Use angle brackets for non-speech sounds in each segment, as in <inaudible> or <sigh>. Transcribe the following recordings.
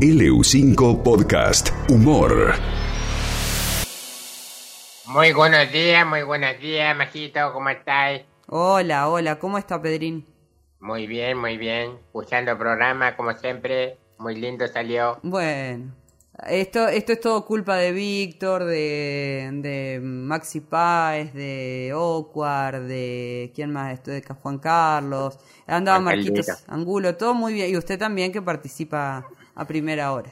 LU5 Podcast Humor. Muy buenos días, muy buenos días, Majito, ¿cómo estáis? Hola, hola, ¿cómo está Pedrín? Muy bien, muy bien. Escuchando el programa, como siempre, muy lindo salió. Bueno, esto, esto es todo culpa de Víctor, de, de Maxi Páez, de Ocuar, de. ¿Quién más? Esto de Juan Carlos. Andaba Marquitos. Angulo, todo muy bien. Y usted también que participa a primera hora.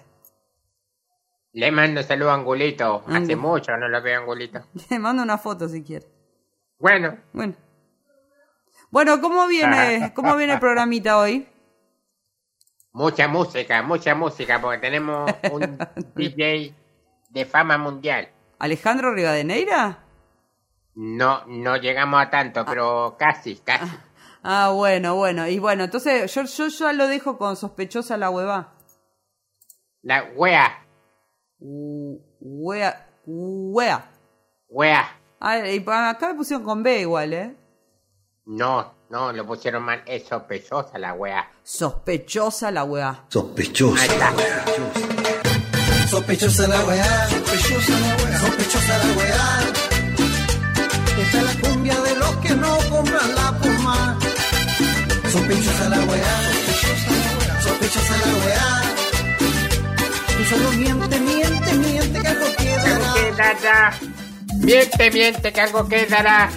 Le mando saludo a Angulito. Hace mucho no lo veo, Angulito. <laughs> Le mando una foto si quiere. Bueno, Bueno. Bueno, ¿cómo viene, <laughs> cómo viene el programita hoy? mucha música, mucha música, porque tenemos un <laughs> DJ de fama mundial. ¿Alejandro Rivadeneira? No, no llegamos a tanto, pero casi, casi. Ah, bueno, bueno. Y bueno, entonces yo, yo ya lo dejo con sospechosa la hueva. La wea, U- Wea. Wea. wea. Ah, y acá me pusieron con B igual, ¿eh? No, no, lo pusieron mal. Es sospechosa la wea. Sospechosa la wea. Sospechoso. Ahí está. Sospechosa la weá, sospechosa la weá, sospechosa la weá. Esta es la cumbia de los que no compran la puma. Sospechosa la weá, sospechosa la weá. Tú solo miente, miente, miente que algo Que algo quedará. quedará. Miente, miente, que algo quedará.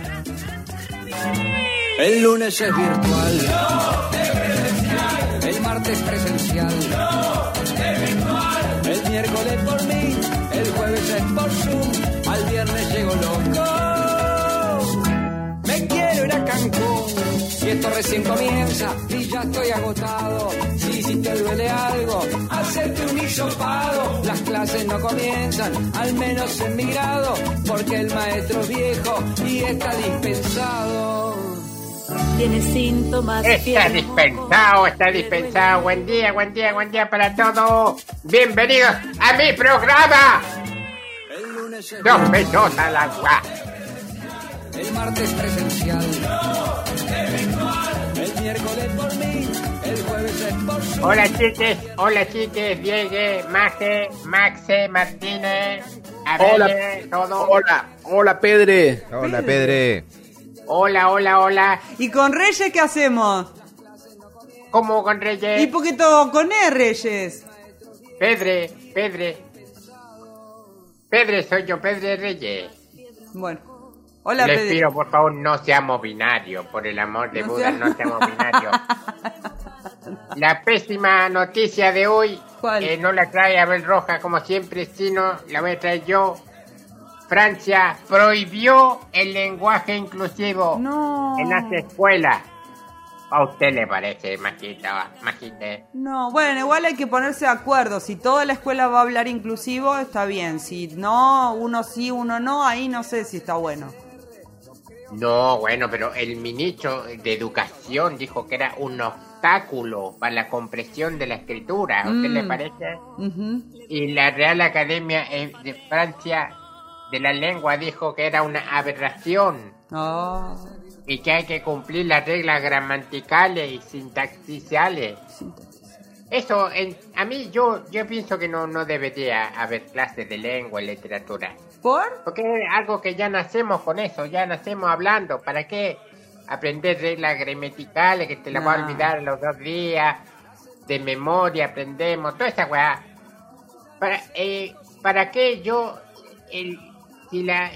El lunes es virtual. El martes presencial. El miércoles por mí. El jueves es por Zoom. Al viernes llego loco. Me quiero ir a Cancún. Y esto recién comienza. Y ya estoy agotado. Si te duele algo, hacerte un hisopado. Las clases no comienzan, al menos en mi grado. Porque el maestro es viejo y está dispensado. Tiene síntomas de Está dispensado, está dispensado. Buen día, buen día, buen día para todos. Bienvenidos a mi programa. El lunes es Sospechosa la gua. el martes presencial. Miércoles por mí, el jueves es por su. Hola chiques, hola chiques, Diego, Maje, Maxe, Martínez, Hola. Abel, todo. Hola, hola Pedre. Hola, Pedre. Hola, hola, hola. ¿Y con Reyes qué hacemos? ¿Cómo con Reyes? ¿Y por qué todo con E, Reyes? Pedre, Pedre. Pedre soy yo, Pedre Reyes. Bueno. Hola, Les Pedro. pido, por favor, no seamos binarios, por el amor de No Buda, sea- no seamos binarios. <laughs> La pésima noticia de hoy, ¿Cuál? eh, no la trae Abel Roja como siempre, sino la voy a traer yo. Francia prohibió el lenguaje inclusivo No. en las escuelas. ¿A usted le parece, Majita? Majite? No, bueno, igual hay que ponerse de acuerdo. Si toda la escuela va a hablar inclusivo, está bien. Si no, uno sí, uno no, ahí no sé si está bueno. No, bueno, pero el ministro de Educación dijo que era un obstáculo para la comprensión de la escritura. ¿A usted Mm. le parece? Ujú. Y la Real Academia eh, de Francia de la Lengua dijo que era una aberración Ah, y que hay que cumplir las reglas gramaticales y sintaxiciales. Eso, en- a mí yo yo pienso que no, no debería haber clases de lengua y literatura. ¿Por? Porque es algo que ya nacemos con eso, ya nacemos hablando. ¿Para qué aprender reglas gramaticales que te las a No. olvidar a los dos días? De memoria aprendemos, toda esa weá. ¿Para, eh, ¿para qué yo, el, si la,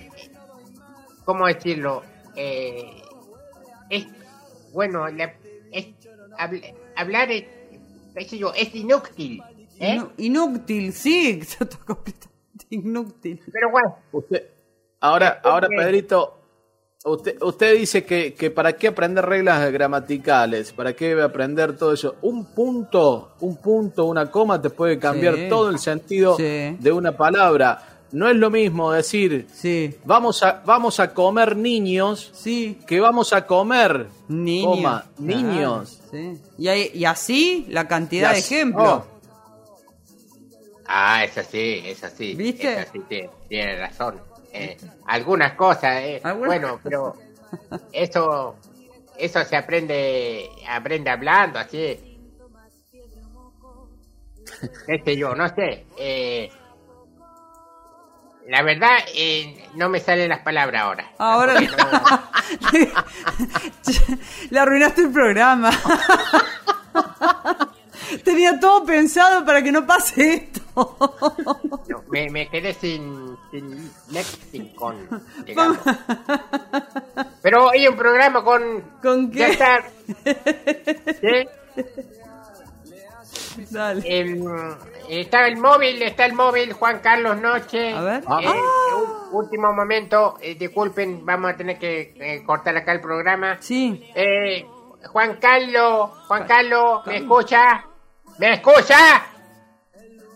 ¿cómo decirlo? Eh, es, bueno, la- es, habl- hablar es, qué sé yo, es inútil. ¿eh? Inútil, sí, <laughs> inútil. Pero bueno, Usted, ahora, ahora Ok. Pedrito, usted, usted dice que, que para qué aprender reglas gramaticales, para qué aprender todo eso. Un punto, un punto, una coma te puede cambiar Sí. todo el sentido Sí. de una palabra. No es lo mismo decir Sí, vamos a, vamos a comer niños sí. que vamos a comer Niños. coma, niños. sí. Y, hay- y así la cantidad Y de ejemplos. oh. Ah, eso sí, eso sí. ¿Viste? Eso sí, tiene, razón. Eh, algunas cosas, eh, Algunas bueno, pero <laughs> eso eso se aprende aprende hablando, así. <laughs> sé yo, no sé. Eh, la verdad, eh, no me salen las palabras ahora. Ahora <laughs> le arruinaste el programa. Tenía todo pensado para que no pase esto. No, me, me quedé sin, sin lexicon. Pero hay un programa con... ¿Con Ya qué? está. ¿Sí? Dale. Em, está el móvil, está el móvil, Juan Carlos Noche. A ver. Eh, Ah. último momento, eh, disculpen, vamos a tener que eh, cortar acá el programa. Sí. Eh, Juan Carlos, Juan Carlos, ¿me escucha? ¿Me escucha?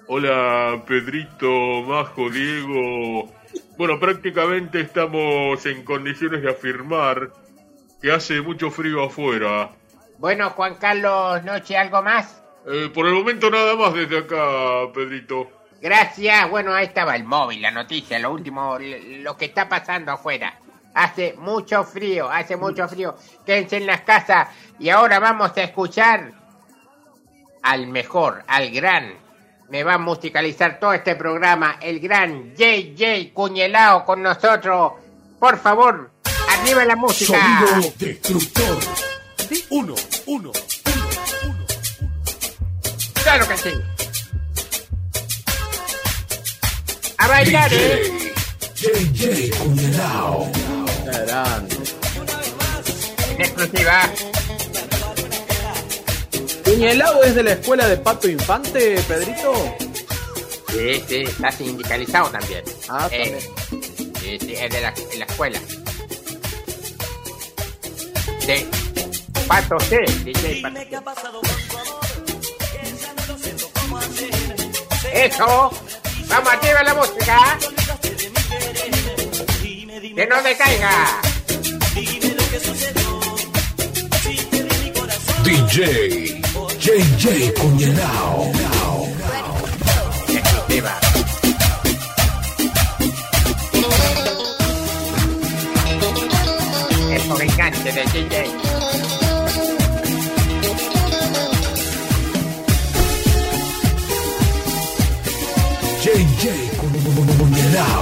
Hola, Pedrito, Majo, Diego. Bueno, prácticamente estamos en condiciones de afirmar que hace mucho frío afuera. Bueno, Juan Carlos Noche, ¿algo más? Eh, por el momento nada más desde acá, Pedrito. Gracias. Bueno, ahí estaba el móvil, la noticia, lo último, lo que está pasando afuera. Hace mucho frío, hace mucho frío. Quédense en las casas. Y ahora vamos a escuchar al mejor, al gran. Me va a musicalizar todo este programa, el gran JJ Cuñelao con nosotros. Por favor, arriba la música. Sonido destructor. Uno, uno. Claro que sí. A bailar, ¿eh? JJ Cuñelao. Grande. En exclusiva. ¿Cuñelao es de la escuela de Pato Infante, Pedrito? Sí, sí, está sindicalizado también. Ah, Eh, sí, sí, es de la, de la escuela. De Pato C, DJ Pato. Eso, vamos arriba la música. Que no decaiga. DJ JJ Cuñelao. Exclusiva. Encanta del DJ. JJ Cuñelao.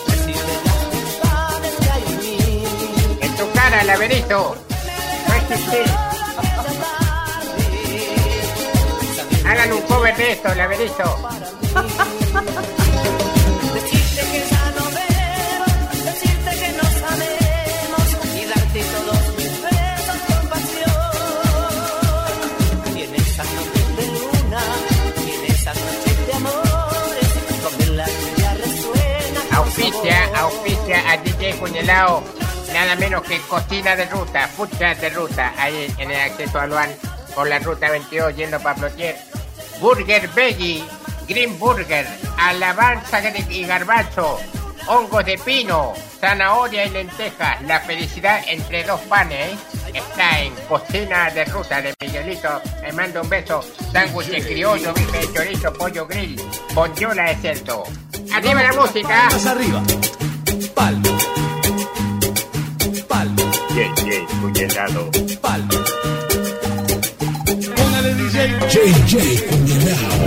Decirte las verdades que hay en tu cara, laberinto. No. Hagan un cover de esto, laberinto. <laughs> Cuñelao. Nada menos que cocina de ruta, truck de ruta, ahí en el acceso a Luan, por la ruta 22 yendo para Plotier. Burger Veggie, Green Burger, alabanza y garbacho, hongos de pino, zanahoria y lentejas. La felicidad entre dos panes ¿eh? está en cocina de ruta de Miguelito. Me mando un beso. Sándwiches criollo, bife de chorizo, pollo grill, bondiola de cerdo. Arriba la música. Más arriba. Palmo. JJ Cuñelado. Póngale DJ. JJ Cuñelao.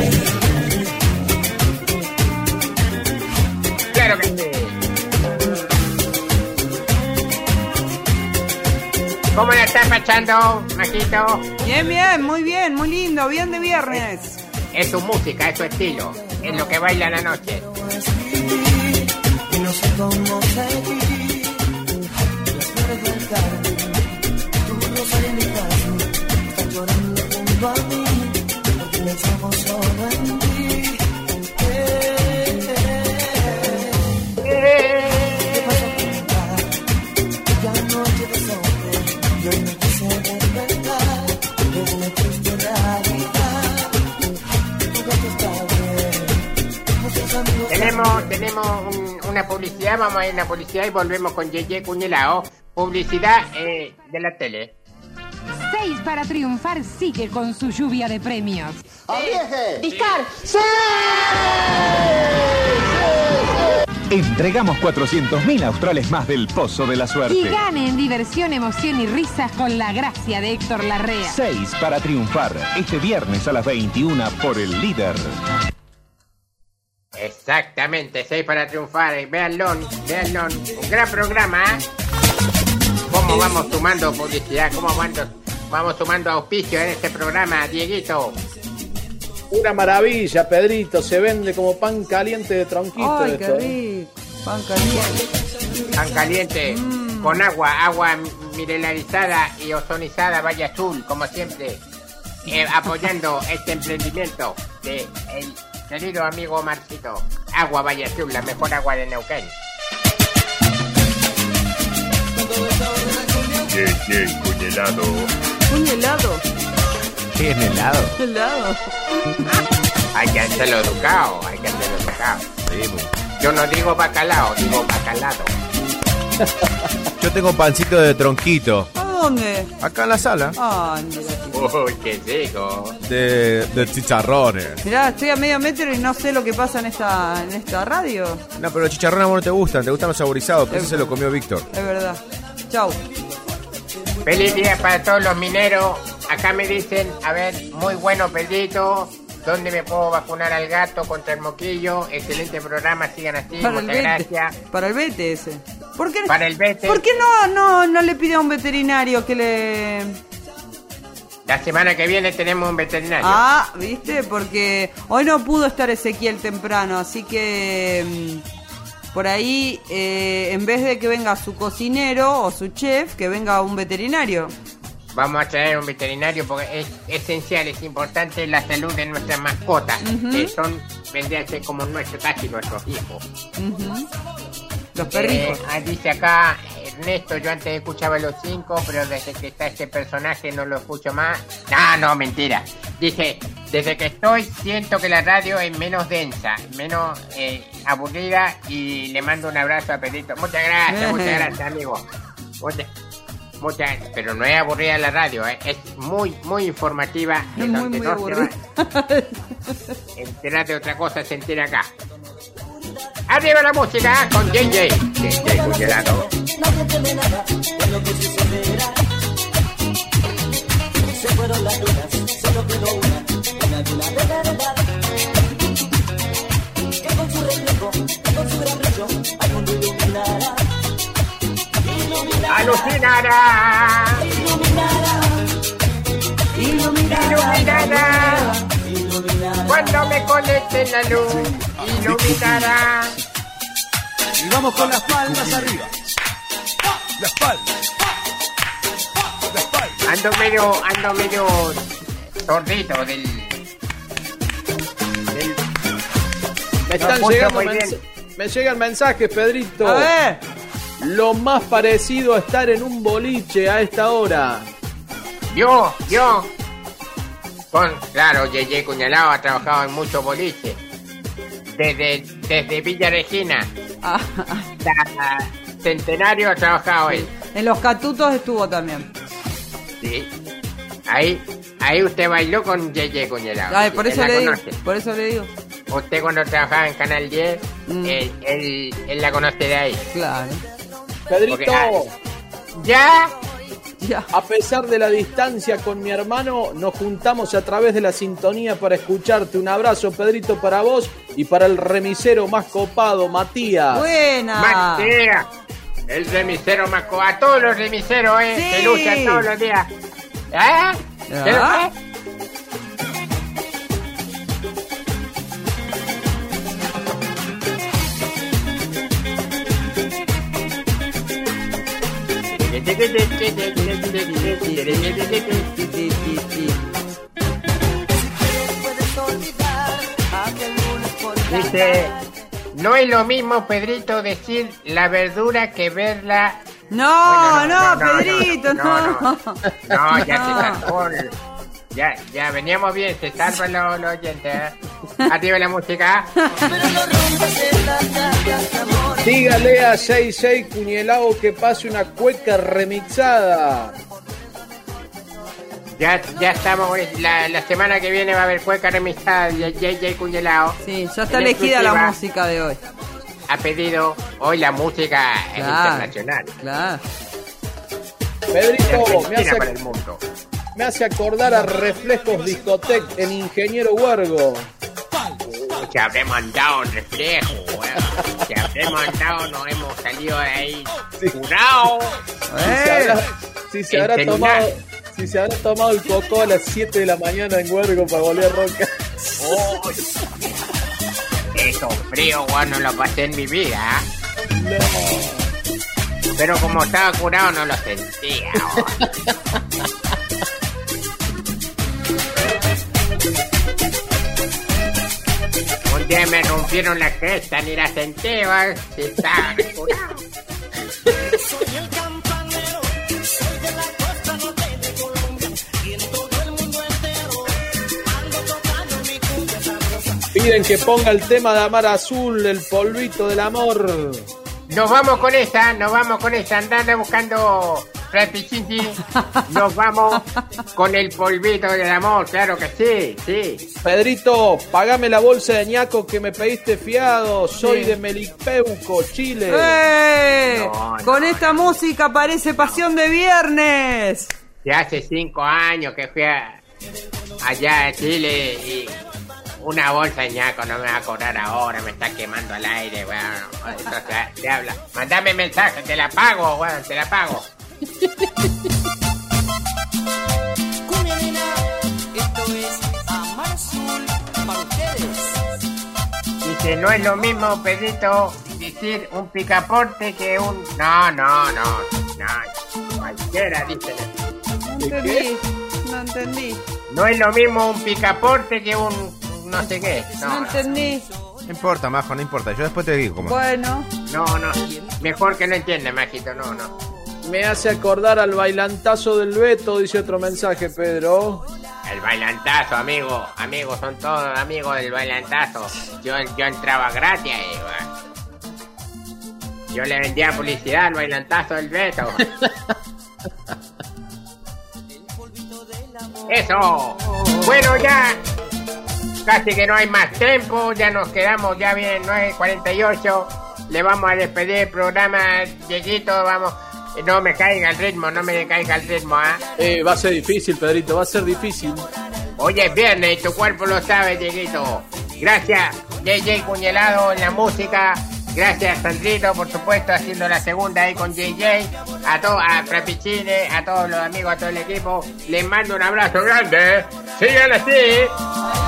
Claro que sí. ¿Cómo la estás pachando, Majito? Bien, bien, muy bien, muy lindo, bien de viernes. Es su música, es su estilo. Es lo que baila la noche. y no sé cómo seguir. Las flores del jardín, tu rosa en mi caso, están llorando junto a mí, porque pensamos solo en ti. Eh, eh, eh. ¿Qué pasó con Aquella noche de sombra, yo no quise despertar, es una triste realidad. Tu gato está bien, muchos amigos Tenemos, tenemos un- una publicidad vamos a ir a una publicidad y volvemos con Yeye Cuñelao. Publicidad eh, de la tele. 6 para triunfar sigue con su lluvia de premios. Discar. Entregamos 400.000 australes más del Pozo de la Y Suerte. gane en diversión, emoción y risas con la gracia de Héctor Larrea. 6 para triunfar. Este viernes a las 21 por el líder. Exactamente, 6 para triunfar. eh, Véanlo, véanlo. Un gran programa. ¿eh? ¿Cómo vamos sumando publicidad? ¿Cómo vamos, vamos sumando auspicio en este programa, Dieguito? Una maravilla, Pedrito. Se vende como pan caliente de tronquito. Ay, qué esto, ¿eh? rico. Pan caliente. Tan caliente, con agua, agua mineralizada y ozonizada, Valle Azul, como siempre, eh, apoyando este emprendimiento de el querido amigo Marcito. Agua Valle Azul, la mejor agua de Neuquén. Yeye Cuñelado. Un helado. ¿Qué es helado? Helado. Hay que hacerlo educado, hay que hacerlo educado. Yo no digo bacalao, digo bacalado. Yo tengo pancito de tronquito. Acá en la sala. Ay, mira. <laughs> Uy, qué rico. De, de chicharrones. Mirá, estoy a medio metro y no sé lo que pasa en esta, en esta radio. No, pero los chicharrones a vos no te gustan, te gustan los saborizados, pero se lo comió Víctor. Es verdad. Chau. Feliz día para todos los mineros. Acá me dicen, a ver, muy bueno Pedrito. ¿Dónde me puedo vacunar al gato contra el moquillo? Excelente programa, sigan así, Para el muchas vete. gracias. Para el vete ese. ¿Por qué, Para el vete. ¿Por qué no, no, no le pide a un veterinario que le... La semana que viene tenemos un veterinario. Ah, ¿viste? Porque hoy no pudo estar Ezequiel temprano, así que mm, por ahí, eh, en vez de que venga su cocinero o su chef, que venga un veterinario. Vamos a traer un veterinario porque es esencial, es importante la salud de nuestras mascotas, que son, vendría a ser como nuestro, casi nuestros hijos. Ujú. Los Eh, perrijos. ah, dice acá Ernesto, yo antes escuchaba los cinco, pero desde que está este personaje no lo escucho más. No, no, mentira. Dice, desde que estoy siento que la radio es menos densa, menos eh, aburrida y le mando un abrazo a Pedrito. Muchas gracias, muchas <laughs> gracias, amigo. Muchas, muchas, pero no es aburrida la radio, eh, es muy, muy informativa. Es muy, donde muy no se va aburrido. a <laughs> enterar de otra cosa, se entera acá. Arriba la música con verdad. Que con su reflejo, con su gran brillo, al mundo iluminará. Iluminará, Alucinará. iluminará, Iluminará. Cuando me conecte la luz, iluminará. Y vamos con las palmas arriba. La espalda. La espalda. Ando medio, ando medio sordito del. del Me están llegando. Me llegan mensajes, Pedrito. A ver. Lo más parecido a estar en un boliche a esta hora. Yo, yo. Con, claro, Yeye Cuñalado ha trabajado en muchos boliches. Desde, desde Villa Regina Ah, hasta Centenario ha trabajado él. en los catutos estuvo también. Sí. Ahí, ahí usted bailó con Yeye Cuñalado. Ay, por eso le digo. Por eso le digo. Usted cuando trabajaba en Canal 10, Mm. él, él, él la conoce de ahí. Claro. Pedrito, Porque, ah, ¿Ya? A pesar de la distancia con mi hermano, nos juntamos a través de la sintonía para escucharte. Un abrazo, Pedrito, para vos y para el remisero más copado, Matías. Buena. Matías, el remisero más co- A todos los remiseros, ¿eh? Sí. Se luchan todos los días. ¿Eh? Ya. ¿Qué Dice, no es lo mismo, Pedrito, decir la verdura que verla. No, Bueno, no, Pedrito, no. no, no, no, ya se sacó. Ya, ya veníamos bien, se salvan los, los oyentes. ¿eh? Activa la música. Dígale a 66 Cuñelao que pase una cueca remixada. Ya, ya estamos, la, la semana que viene va a haber cueca remixada de JJ Cuñelao. Sí, ya está En elegida la música de hoy. Ha pedido hoy la música Claro. internacional. Claro. Pedrito, me hace, para el mundo. Me hace acordar a Reflejos Discotec en Ingeniero Huergo. Se habremos andado en reflejo, weón. Se habremos andado, nos hemos salido de ahí curados. Si se habrá, si se habrá tomado, si se habrá tomado el coco a las 7 de la mañana en Huergo para volver roca. Eso frío, weón, no lo pasé en mi vida. ¿eh? Pero como estaba curado, no lo sentía. <laughs> día me rompieron la cresta, ni la sentí, weón. Si estaba curado. Soy el campanero, soy de la costa norte de Colombia y en todo el mundo entero ando tocando mi cumbia sabrosa. Piden que ponga el tema de Amar Azul, el polvito del amor. Nos vamos con esa, nos vamos con esa, andando buscando Rapichinchi. Nos vamos con el polvito del amor, claro que sí, sí. Pedrito, pagame la bolsa de ñaco que me pediste fiado. Soy Sí. de Melipeuco, Chile. ¡Eh! No, no, Con esta música parece pasión de viernes. Ya hace cinco años que fui a- allá a Chile y una bolsa de ñaco no me va a cobrar ahora, me está quemando al aire, weón. Eso se, se habla. Mandame mensaje, te la pago, weón, te la pago. <laughs> Cumbia nena, esto es Amar Azul para ustedes. Dice, no es lo mismo, Pedrito, decir un picaporte que un... No, no, no, no, cualquiera dice. No entendí. No entendí. No es lo mismo un picaporte que un... no sé qué. No No, entendí. No importa, Majo, no importa. Yo después te digo cómo. Bueno. no, no. Mejor que no entienda, Majito, no, no. Me hace acordar al bailantazo del Beto, dice otro mensaje, Pedro. El bailantazo, amigo. Amigos, son todos amigos del bailantazo. Yo, yo entraba gratis ahí. Yo le vendía publicidad al bailantazo del Beto. <laughs> Eso. Bueno, ya. Casi que no hay más tiempo. Ya nos quedamos, ya bien 9.48. Le vamos a despedir el programa, Dieguito. Vamos. No me caiga el ritmo, no me caiga el ritmo, ¿ah? Eh, va a ser difícil, Pedrito, va a ser difícil. Hoy es viernes tu cuerpo lo sabe, Dieguito. Gracias, JJ Cuñelado en la música. Gracias, Sandrito, por supuesto, haciendo la segunda ahí con JJ. A todos, a Frapichine, a todos los amigos, a todo el equipo. Les mando un abrazo grande. Sigan así.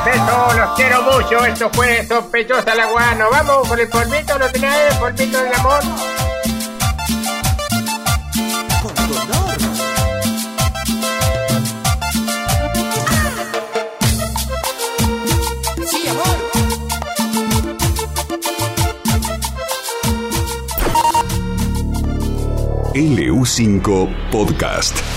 Besos, los quiero mucho. Esto fue Sospechosa la Guada. Nos vamos con el polvito, ¿lo tenés? El polvito del amor. LU5 Podcast.